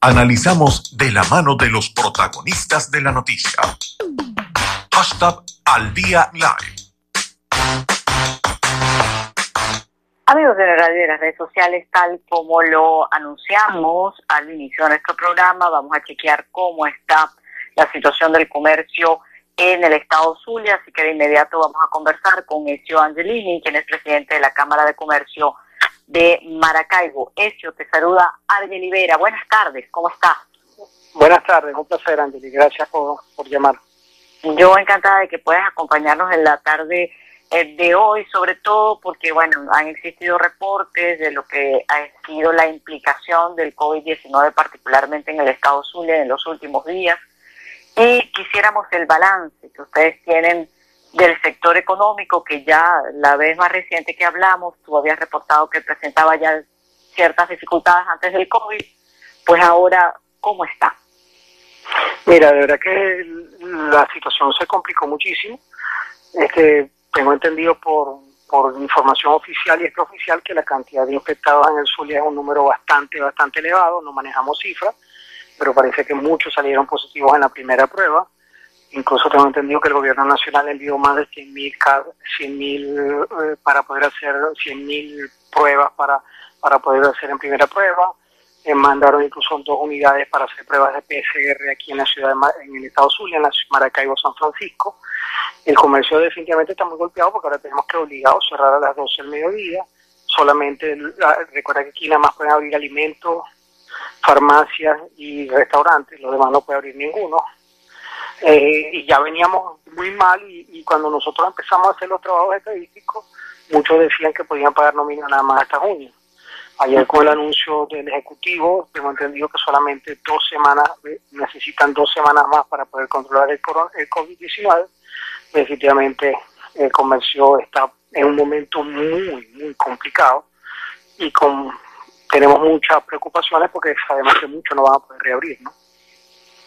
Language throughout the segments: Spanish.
Analizamos de la mano de los protagonistas de la noticia. Hashtag al día live. Amigos de la radio y de las redes sociales, tal como lo anunciamos al inicio de nuestro programa, vamos a chequear cómo está la situación del comercio en el estado Zulia, así que de inmediato vamos a conversar con Ezio Angelini, quien es presidente de la Cámara de Comercio de Maracaibo. Ezio, te saluda Argel Libera. Buenas tardes, ¿cómo estás? Buenas tardes, un placer, Angeli. Gracias por, por llamar. Yo encantada de que puedas acompañarnos en la tarde eh, de hoy, sobre todo porque, bueno, han existido reportes de lo que ha sido la implicación del COVID-19, particularmente en el estado Zulia en los últimos días y quisiéramos el balance que ustedes tienen del sector económico, que ya la vez más reciente que hablamos, tú habías reportado que presentaba ya ciertas dificultades antes del COVID, pues ahora, ¿cómo está? Mira, de verdad que la situación se complicó muchísimo. Este, tengo entendido por, por información oficial y extraoficial que la cantidad de infectados en el Zulia es un número bastante, bastante elevado, no manejamos cifras pero parece que muchos salieron positivos en la primera prueba. Incluso tengo entendido que el gobierno nacional envió más de 100.000 100 eh, para poder hacer 100.000 pruebas para, para poder hacer en primera prueba. Eh, mandaron incluso dos unidades para hacer pruebas de PCR aquí en la ciudad, de, en el estado Zulia, en la Maracaibo, San Francisco. El comercio definitivamente está muy golpeado porque ahora tenemos que obligar a cerrar a las 12 del mediodía. Solamente, recuerda que aquí nada más pueden abrir alimentos, farmacias y restaurantes, los demás no puede abrir ninguno. Eh, y ya veníamos muy mal y, cuando nosotros empezamos a hacer los trabajos estadísticos, muchos decían que podían pagar nómina nada más hasta junio. Ayer con el anuncio del Ejecutivo, tengo entendido que solamente dos semanas, eh, necesitan dos semanas más para poder controlar el, el COVID-19. Definitivamente el comercio está en un momento muy, muy complicado y con tenemos muchas preocupaciones porque sabemos que muchos no van a poder reabrir, ¿no?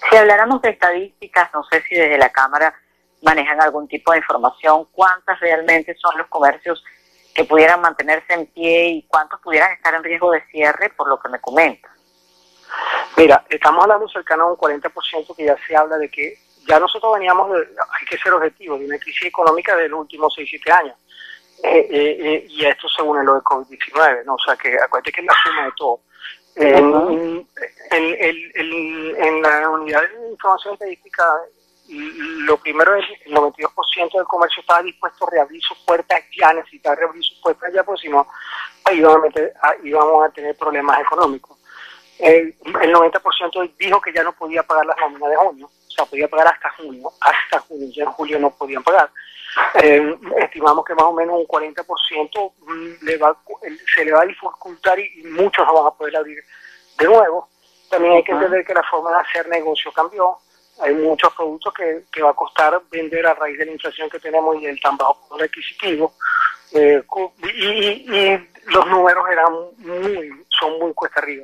Si habláramos de estadísticas, no sé si desde la Cámara manejan algún tipo de información, cuántas realmente son los comercios que pudieran mantenerse en pie y cuántos pudieran estar en riesgo de cierre, por lo que me comentas. Mira, estamos hablando cercano a un 40% que ya se habla de que ya nosotros veníamos, de, hay que ser objetivos, de una crisis económica de los últimos 6-7 años. Eh, eh, eh, y esto según lo de COVID-19, ¿no? O sea, que acuérdate que es la suma de todo. En, la unidad de información estadística, lo primero es el 92% del comercio estaba dispuesto a reabrir sus puertas ya, necesitaba reabrir sus puertas ya, porque si no, íbamos a, íbamos a tener problemas económicos. El, el 90% dijo que ya no podía pagar las nóminas de junio, sea, podía pagar hasta junio, hasta junio, ya en julio no podían pagar. Eh, estimamos que más o menos un 40% mm, le va, se le va a dificultar y, muchos no van a poder abrir de nuevo. También hay que entender que la forma de hacer negocio cambió. Hay muchos productos que, que va a costar vender a raíz de la inflación que tenemos y el tan bajo poder adquisitivo. Eh, y, los números eran muy, son muy cuesta arriba.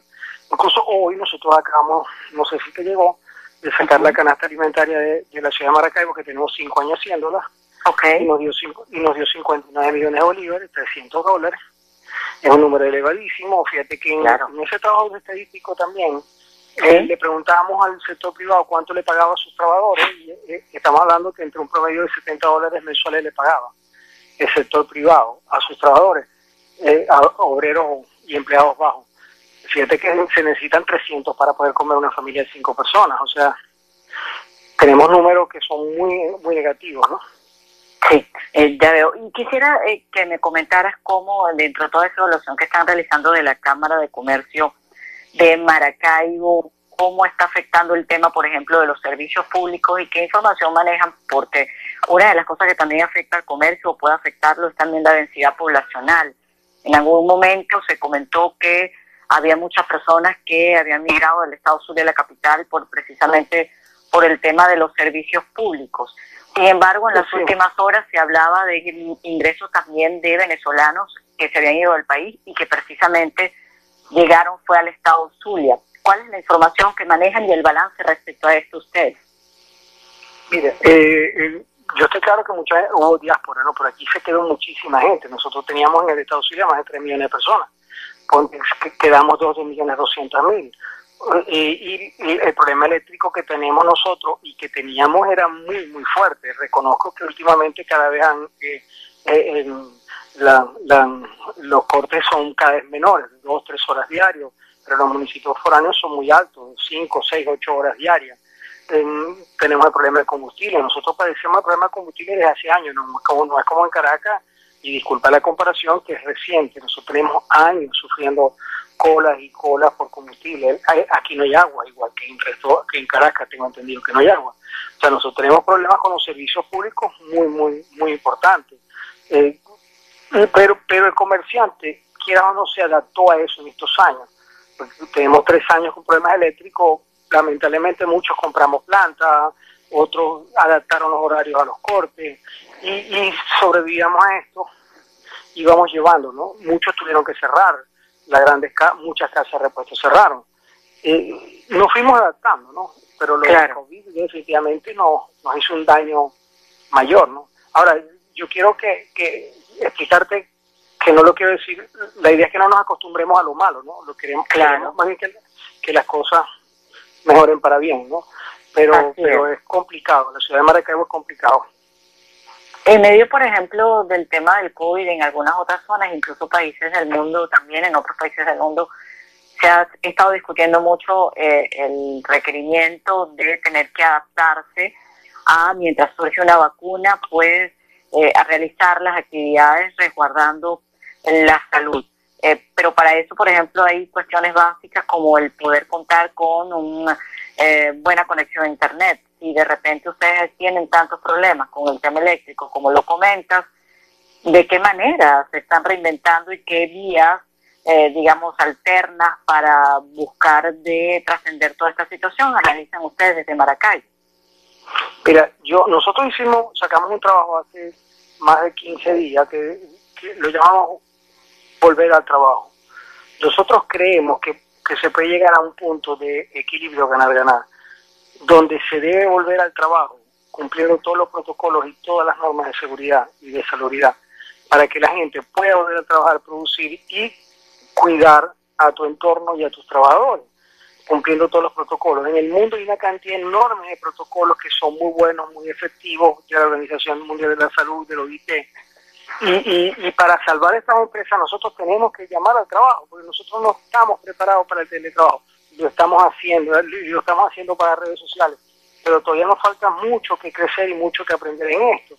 Incluso hoy nosotros acabamos, no sé si te llegó, de sacar la canasta alimentaria de, de la ciudad de Maracaibo, que tenemos cinco años haciéndola, Okay. Y, nos dio y nos dio 59 millones de bolívares, 300 dólares. Es un número elevadísimo. Fíjate que en, ese trabajo estadístico también eh, le preguntábamos al sector privado cuánto le pagaba a sus trabajadores y eh, estamos hablando que entre un promedio de 70 dólares mensuales le pagaba el sector privado a sus trabajadores, eh, a obreros y empleados bajos. Fíjate que se necesitan 300 para poder comer una familia de cinco personas, o sea, tenemos números que son muy, muy negativos, ¿no? Sí, eh, ya veo. Y quisiera eh, que me comentaras cómo, dentro de toda esa evaluación que están realizando de la Cámara de Comercio de Maracaibo, cómo está afectando el tema, por ejemplo, de los servicios públicos y qué información manejan, porque una de las cosas que también afecta al comercio o puede afectarlo es también la densidad poblacional. En algún momento se comentó que había muchas personas que habían migrado del Estado Sur de la capital por precisamente por el tema de los servicios públicos. Sin embargo, en las últimas horas se hablaba de ingresos también de venezolanos que se habían ido del país y que precisamente llegaron fue al estado Zulia. ¿Cuál es la información que manejan y el balance respecto a esto ustedes? Mire, eh, yo estoy claro que mucha, hubo diáspora, ¿no? Por aquí se quedó muchísima gente. Nosotros teníamos en el estado Zulia más de 3 millones de personas. Quedamos 2 millones 200 mil. y, el problema eléctrico que tenemos nosotros y que teníamos era muy, muy fuerte. Reconozco que últimamente cada vez han, eh, los cortes son cada vez menores, dos, tres horas diarios, pero los municipios foráneos son muy altos, cinco, seis, ocho horas diarias. tenemos el problema de combustible. Nosotros padecemos el problema de combustible desde hace años, no como, no es como en Caracas, y disculpa la comparación, que es reciente. Nosotros tenemos años sufriendo colas y colas por combustible. Aquí no hay agua, igual que en, resto, que en Caracas tengo entendido que no hay agua. O sea, nosotros tenemos problemas con los servicios públicos muy, muy, muy importantes. Eh, pero, pero el comerciante, quiera o no, se adaptó a eso en estos años. tenemos tres años con problemas eléctricos, lamentablemente muchos compramos plantas, otros adaptaron los horarios a los cortes y, y sobrevivíamos a esto y vamos llevando, ¿no? Muchos tuvieron que cerrar las grandes muchas casas de repuesto cerraron. Eh, nos fuimos adaptando, ¿no? Pero lo claro. COVID definitivamente nos, nos hizo un daño mayor, ¿no? Ahora, yo quiero que, que explicarte que no lo quiero decir, la idea es que no nos acostumbremos a lo malo, ¿no? Lo queremos, claro. más bien que, las cosas mejoren para bien, ¿no? Pero, pero es. complicado, la ciudad de Maracaibo es complicado. En medio, por ejemplo, del tema del COVID en algunas otras zonas, incluso países del mundo, también en otros países del mundo, se ha estado discutiendo mucho eh, el requerimiento de tener que adaptarse a, mientras surge una vacuna, pues eh, a realizar las actividades resguardando la salud. Eh, pero para eso, por ejemplo, hay cuestiones básicas como el poder contar con una buena conexión a Internet, y de repente ustedes tienen tantos problemas con el tema eléctrico, como lo comentas, ¿de qué manera se están reinventando y qué vías, eh, digamos, alternas para buscar de trascender toda esta situación analizan ustedes desde Maracay? Mira, yo, nosotros hicimos, sacamos un trabajo hace más de 15 días que, que lo llamamos volver al trabajo. Nosotros creemos que, que se puede llegar a un punto de equilibrio ganar-ganar donde se debe volver al trabajo, cumpliendo todos los protocolos y todas las normas de seguridad y de salubridad, para que la gente pueda volver a trabajar, producir y cuidar a tu entorno y a tus trabajadores, cumpliendo todos los protocolos. En el mundo hay una cantidad enorme de protocolos que son muy buenos, muy efectivos de la Organización Mundial de la Salud, de la OIT. Y, y, y para salvar esta empresa nosotros tenemos que llamar al trabajo, porque nosotros no estamos preparados para el teletrabajo lo estamos haciendo, lo estamos haciendo para redes sociales, pero todavía nos falta mucho que crecer y mucho que aprender en esto.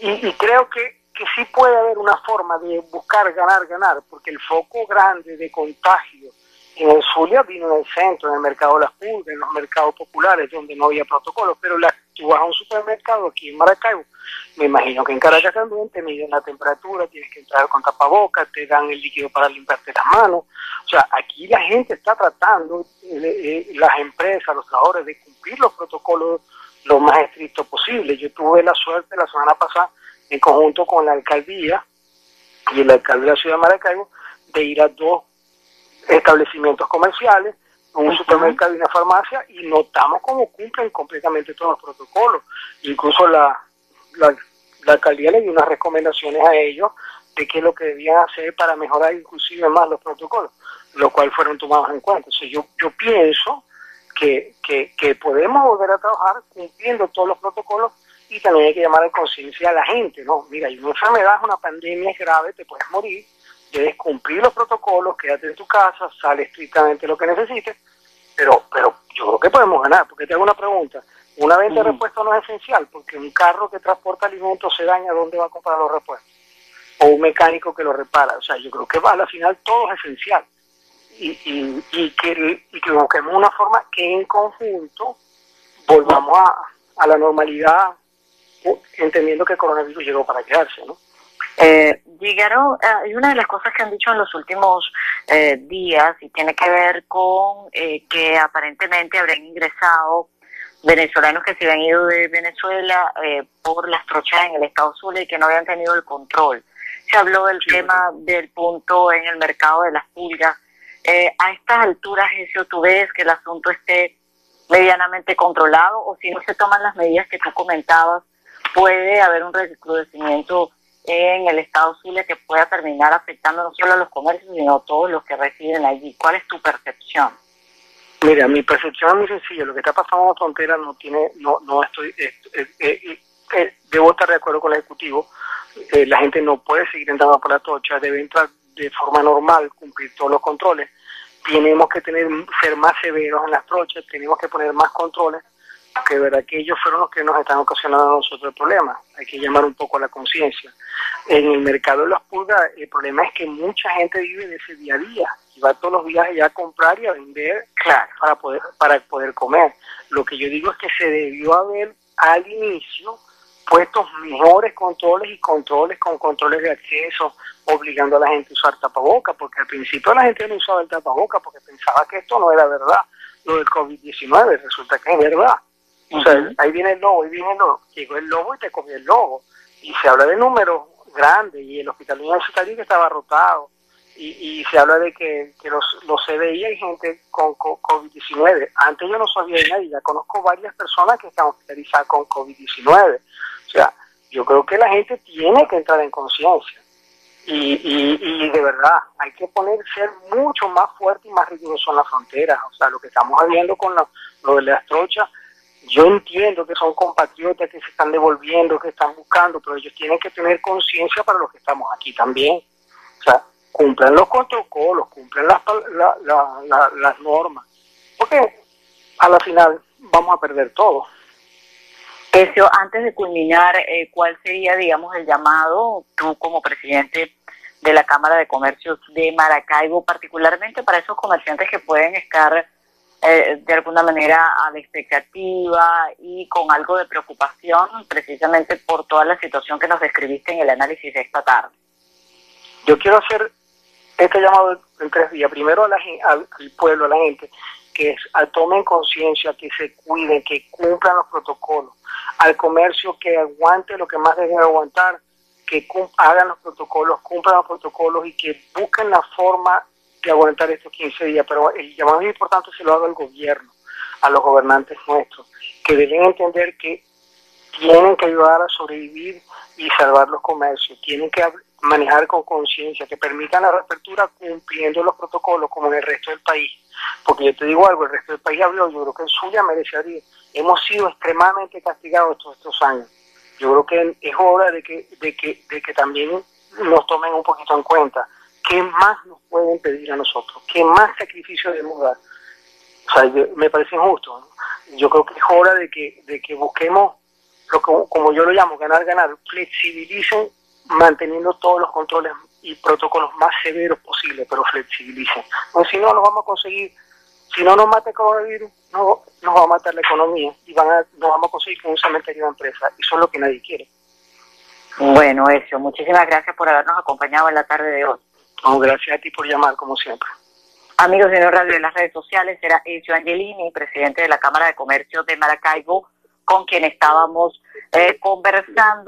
Y, creo que, que sí puede haber una forma de buscar ganar, ganar, porque el foco grande de contagio en el Zulia vino en centro, en el mercado de las pulgas, en los mercados populares, donde no había protocolos, pero la, tú vas a un supermercado aquí en Maracaibo, me imagino que en Caracas también te miden la temperatura, tienes que entrar con tapabocas, te dan el líquido para limpiarte las manos. O sea, aquí la gente está tratando, eh, eh, las empresas, los trabajadores, de cumplir los protocolos lo más estricto posible. Yo tuve la suerte la semana pasada, en conjunto con la alcaldía y el alcalde de la ciudad de Maracaibo, de ir a dos establecimientos comerciales, un supermercado y una farmacia, y notamos cómo cumplen completamente todos los protocolos. Incluso la, la, alcaldía le dio unas recomendaciones a ellos de qué es lo que debían hacer para mejorar inclusive más los protocolos, lo cual fueron tomados en cuenta. Entonces yo, yo pienso que, que, que podemos volver a trabajar cumpliendo todos los protocolos y también hay que llamar a conciencia a la gente, ¿no? Mira, hay una enfermedad, una pandemia grave, te puedes morir, debes cumplir los protocolos, quédate en tu casa, sale estrictamente lo que necesites, pero, pero yo creo que podemos ganar, porque te hago una pregunta. Una venta de repuestos no es esencial, porque un carro que transporta alimentos se daña, ¿dónde va a comprar los repuestos? O un mecánico que lo repara. O sea, yo creo que va, al final todo es esencial. Y, y, y, que, y que busquemos una forma que en conjunto volvamos a, a la normalidad, entendiendo que el coronavirus llegó para quedarse, ¿no? Eh, llegaron, hay una de las cosas que han dicho en los últimos eh, días y tiene que ver con eh, que aparentemente habrían ingresado venezolanos que se habían ido de Venezuela eh, por las trochas en el Estado Zulia y que no habían tenido el control. Se habló del tema del punto en el mercado de las pulgas. a estas alturas, eso tú ves que el asunto esté medianamente controlado o si no se toman las medidas que tú comentabas, puede haber un recrudecimiento en el estado Zulia que pueda terminar afectando no solo a los comercios, sino a todos los que residen allí. ¿Cuál es tu percepción? Mira, mi percepción es muy sencilla. Lo que está pasando en la frontera no tiene, no, no estoy, debo estar de acuerdo con el ejecutivo. la gente no puede seguir entrando por la tocha, debe entrar de forma normal, cumplir todos los controles. Tenemos que tener ser más severos en las trochas, tenemos que poner más controles que de verdad que ellos fueron los que nos están ocasionando a nosotros el problema. Hay que llamar un poco a la conciencia. En el mercado de las pulgas, el problema es que mucha gente vive de ese día a día y va todos los días allá a comprar y a vender claro. para poder para poder comer. Lo que yo digo es que se debió haber al inicio puestos mejores controles y controles con controles de acceso, obligando a la gente a usar tapaboca, porque al principio la gente no usaba el tapaboca porque pensaba que esto no era verdad, lo del COVID-19, resulta que es verdad. O sea, ahí viene el lobo, ahí viene el lobo. Llegó el lobo y te comió el lobo. Y se habla de números grandes y el hospital universitario que estaba rotado. Y, y se habla de que, que los, los CDI hay gente con, COVID-19. Antes yo no sabía de nadie, ya conozco varias personas que están hospitalizadas con COVID-19. O sea, yo creo que la gente tiene que entrar en conciencia. Y, y, y, de verdad, hay que poner, ser mucho más fuerte y más riguroso en la frontera. O sea, lo que estamos viendo con lo, lo de las trochas, yo entiendo que son compatriotas que se están devolviendo, que están buscando, pero ellos tienen que tener conciencia para los que estamos aquí también. O sea, cumplan los protocolos, cumplan las, las normas, porque a la final vamos a perder todo. Eso, antes de culminar, eh, ¿cuál sería, digamos, el llamado, tú como presidente de la Cámara de Comercio de Maracaibo, particularmente para esos comerciantes que pueden estar eh, de alguna manera a la expectativa y con algo de preocupación precisamente por toda la situación que nos describiste en el análisis de esta tarde. Yo quiero hacer este llamado en tres días. Primero a la, al, pueblo, a la gente, que es, tomen conciencia, que se cuiden, que cumplan los protocolos. Al comercio que aguante lo que más deben aguantar, que hagan los protocolos, cumplan los protocolos y que busquen la forma de aguantar estos 15 días, pero el llamado importante se lo haga el gobierno, a los gobernantes nuestros, que deben entender que tienen que ayudar a sobrevivir y salvar los comercios, tienen que manejar con conciencia, que permitan la reapertura cumpliendo los protocolos como en el resto del país. Porque yo te digo algo, el resto del país abrió, yo creo que en suya merecería. Hemos sido extremadamente castigados todos estos años. Yo creo que es hora de que, de que, de que también nos tomen un poquito en cuenta ¿qué más nos pueden pedir a nosotros? ¿Qué más sacrificio debemos dar? O sea, me parece injusto. Yo creo que es hora de que, de que busquemos, lo que, como yo lo llamo, ganar, ganar, flexibilicen manteniendo todos los controles y protocolos más severos posibles, pero flexibilicen. No, si no, lo vamos a conseguir. Si no nos mata el coronavirus, no, nos va a matar la economía y van a, nos vamos a conseguir con un cementerio de empresa. Eso es lo que nadie quiere. Bueno, eso. Muchísimas gracias por habernos acompañado en la tarde de hoy gracias a ti por llamar, como siempre. Amigos de Radio en las redes sociales, era Ezio Angelini, presidente de la Cámara de Comercio de Maracaibo, con quien estábamos eh, conversando